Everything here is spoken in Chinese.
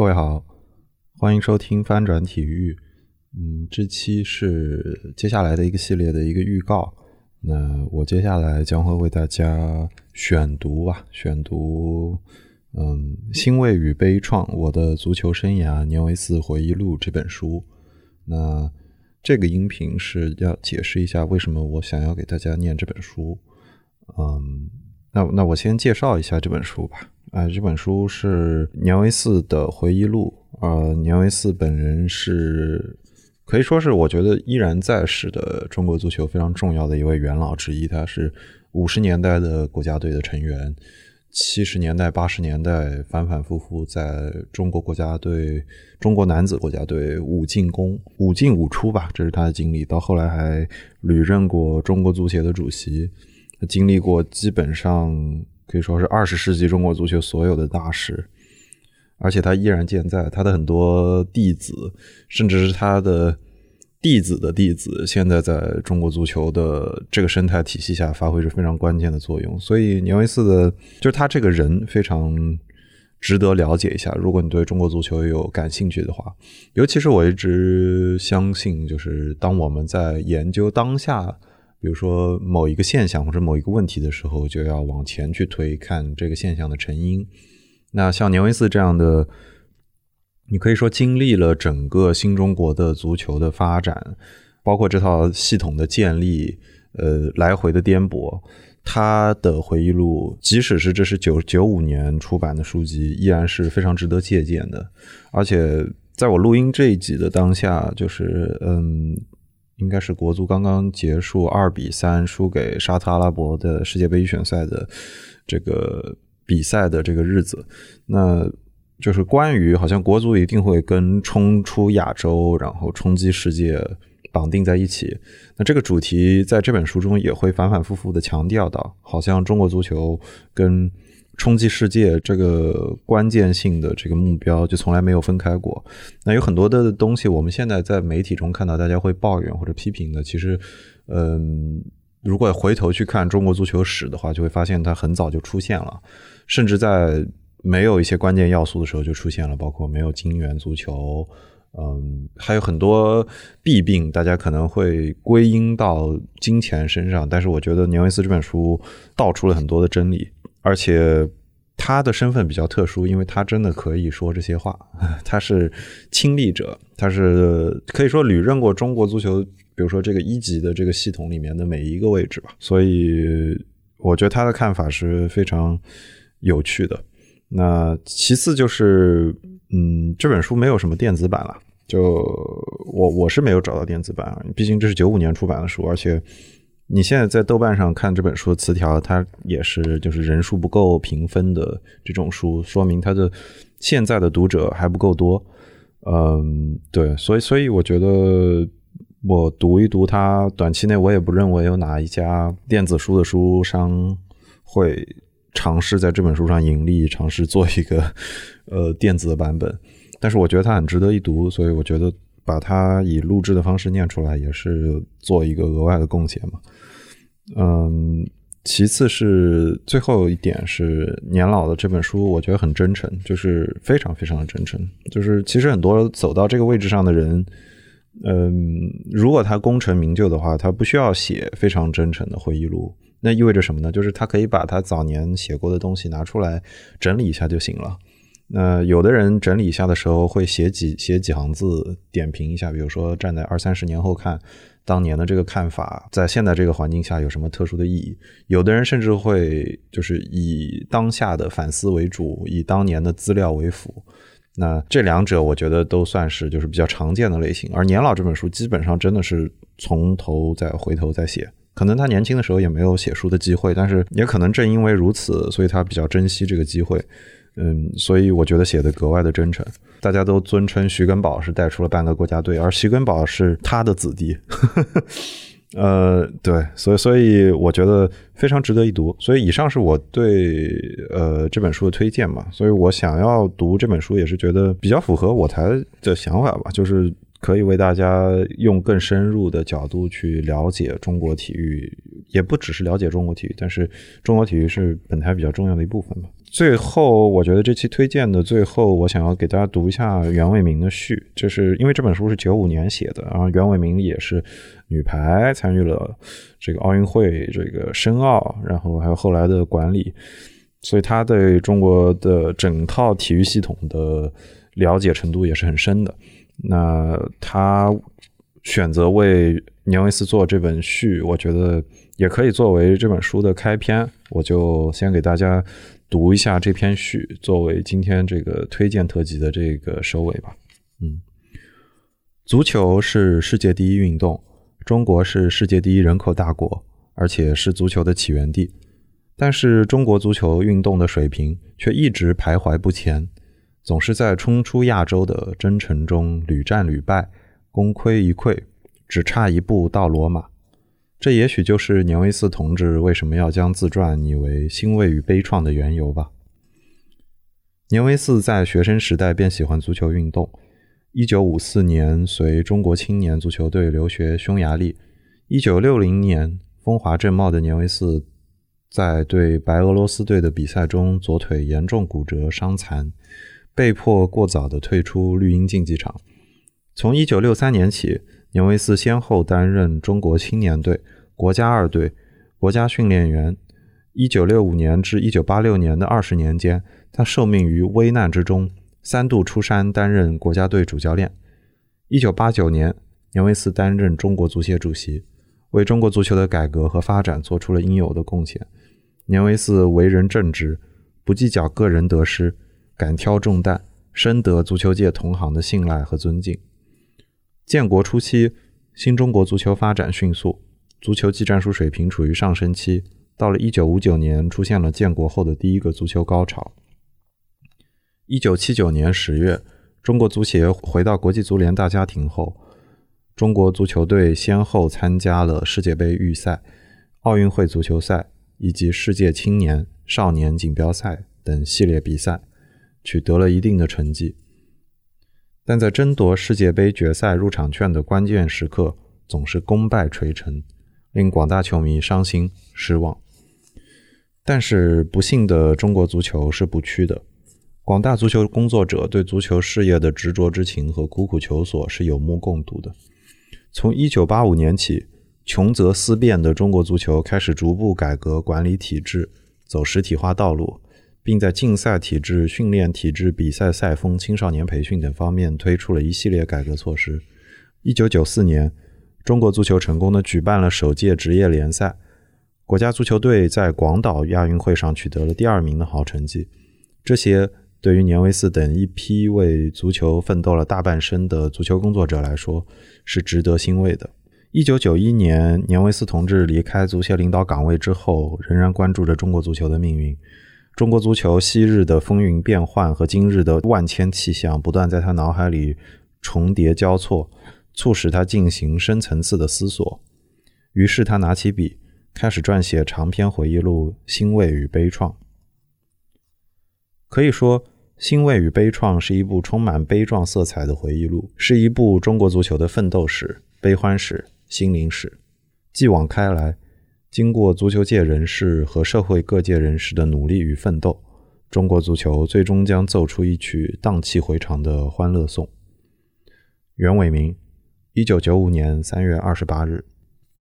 各位好，欢迎收听翻转体育。嗯，这期是接下来的一个系列的一个预告。那我接下来将会为大家选读吧，选读嗯《欣慰与悲怆：我的足球生涯年维斯回忆录》这本书。那这个音频是要解释一下为什么我想要给大家念这本书。嗯，那那我先介绍一下这本书吧。啊，这本书是年维斯的回忆录。呃，年维斯本人是可以说是我觉得依然在世的中国足球非常重要的一位元老之一。他是五十年代的国家队的成员，七十年代、八十年代反反复复在中国国家队、中国男子国家队五进攻、五进五出吧，这是他的经历。到后来还履任过中国足协的主席，经历过基本上。可以说是二十世纪中国足球所有的大事，而且他依然健在。他的很多弟子，甚至是他的弟子的弟子，现在在中国足球的这个生态体系下发挥着非常关键的作用。所以，年维斯的，就是他这个人非常值得了解一下。如果你对中国足球有感兴趣的话，尤其是我一直相信，就是当我们在研究当下。比如说某一个现象或者某一个问题的时候，就要往前去推，看这个现象的成因。那像年维斯这样的，你可以说经历了整个新中国的足球的发展，包括这套系统的建立，呃，来回的颠簸。他的回忆录，即使是这是九九五年出版的书籍，依然是非常值得借鉴的。而且在我录音这一集的当下，就是嗯。应该是国足刚刚结束二比三输给沙特阿拉伯的世界杯预选赛的这个比赛的这个日子，那就是关于好像国足一定会跟冲出亚洲，然后冲击世界绑定在一起。那这个主题在这本书中也会反反复复的强调到，好像中国足球跟。冲击世界这个关键性的这个目标就从来没有分开过。那有很多的东西，我们现在在媒体中看到大家会抱怨或者批评的，其实，嗯，如果回头去看中国足球史的话，就会发现它很早就出现了，甚至在没有一些关键要素的时候就出现了，包括没有金元足球，嗯，还有很多弊病，大家可能会归因到金钱身上。但是我觉得年维斯这本书道出了很多的真理。而且他的身份比较特殊，因为他真的可以说这些话。他是亲历者，他是可以说履任过中国足球，比如说这个一级的这个系统里面的每一个位置吧。所以我觉得他的看法是非常有趣的。那其次就是，嗯，这本书没有什么电子版了，就我我是没有找到电子版啊，毕竟这是九五年出版的书，而且。你现在在豆瓣上看这本书的词条，它也是就是人数不够评分的这种书，说明它的现在的读者还不够多。嗯，对，所以所以我觉得我读一读它，短期内我也不认为有哪一家电子书的书商会尝试在这本书上盈利，尝试做一个呃电子的版本。但是我觉得它很值得一读，所以我觉得把它以录制的方式念出来，也是做一个额外的贡献嘛。嗯，其次是最后一点是年老的这本书，我觉得很真诚，就是非常非常的真诚。就是其实很多走到这个位置上的人，嗯，如果他功成名就的话，他不需要写非常真诚的回忆录。那意味着什么呢？就是他可以把他早年写过的东西拿出来整理一下就行了。那有的人整理一下的时候会写几写几行字点评一下，比如说站在二三十年后看。当年的这个看法，在现在这个环境下有什么特殊的意义？有的人甚至会就是以当下的反思为主，以当年的资料为辅。那这两者，我觉得都算是就是比较常见的类型。而年老这本书，基本上真的是从头再回头再写。可能他年轻的时候也没有写书的机会，但是也可能正因为如此，所以他比较珍惜这个机会。嗯，所以我觉得写的格外的真诚。大家都尊称徐根宝是带出了半个国家队，而徐根宝是他的子弟。呃，对，所以所以我觉得非常值得一读。所以以上是我对呃这本书的推荐嘛。所以我想要读这本书，也是觉得比较符合我台的想法吧，就是可以为大家用更深入的角度去了解中国体育，也不只是了解中国体育，但是中国体育是本台比较重要的一部分吧。最后，我觉得这期推荐的最后，我想要给大家读一下袁伟民的序，就是因为这本书是九五年写的，然后袁伟民也是女排参与了这个奥运会，这个申奥，然后还有后来的管理，所以他对中国的整套体育系统的了解程度也是很深的。那他选择为年维斯做这本序，我觉得也可以作为这本书的开篇。我就先给大家读一下这篇序，作为今天这个推荐特辑的这个收尾吧。嗯，足球是世界第一运动，中国是世界第一人口大国，而且是足球的起源地。但是中国足球运动的水平却一直徘徊不前。总是在冲出亚洲的征程中屡战屡败，功亏一篑，只差一步到罗马。这也许就是年维斯同志为什么要将自传拟为欣慰与悲怆的缘由吧。年维斯在学生时代便喜欢足球运动。一九五四年随中国青年足球队留学匈牙利。一九六零年风华正茂的年维斯在对白俄罗斯队的比赛中左腿严重骨折伤残。被迫过早的退出绿茵竞技场。从1963年起，年维斯先后担任中国青年队、国家二队、国家训练员。1965年至1986年的二十年间，他受命于危难之中，三度出山担任国家队主教练。1989年，年维斯担任中国足协主席，为中国足球的改革和发展做出了应有的贡献。年维斯为人正直，不计较个人得失。敢挑重担，深得足球界同行的信赖和尊敬。建国初期，新中国足球发展迅速，足球技战术水平处于上升期。到了1959年，出现了建国后的第一个足球高潮。1979年10月，中国足协回到国际足联大家庭后，中国足球队先后参加了世界杯预赛、奥运会足球赛以及世界青年、少年锦标赛等系列比赛。取得了一定的成绩，但在争夺世界杯决赛入场券的关键时刻，总是功败垂成，令广大球迷伤心失望。但是不幸的中国足球是不屈的，广大足球工作者对足球事业的执着之情和苦苦求索是有目共睹的。从1985年起，穷则思变的中国足球开始逐步改革管理体制，走实体化道路。并在竞赛体制、训练体制、比赛赛风、青少年培训等方面推出了一系列改革措施。一九九四年，中国足球成功的举办了首届职业联赛，国家足球队在广岛亚运会上取得了第二名的好成绩。这些对于年维斯等一批为足球奋斗了大半生的足球工作者来说，是值得欣慰的。一九九一年，年维斯同志离开足协领导岗位之后，仍然关注着中国足球的命运。中国足球昔日的风云变幻和今日的万千气象不断在他脑海里重叠交错，促使他进行深层次的思索。于是他拿起笔，开始撰写长篇回忆录《欣慰与悲怆》。可以说，《欣慰与悲怆》是一部充满悲壮色彩的回忆录，是一部中国足球的奋斗史、悲欢史、心灵史。继往开来。经过足球界人士和社会各界人士的努力与奋斗，中国足球最终将奏出一曲荡气回肠的欢乐颂。袁伟民，一九九五年三月二十八日。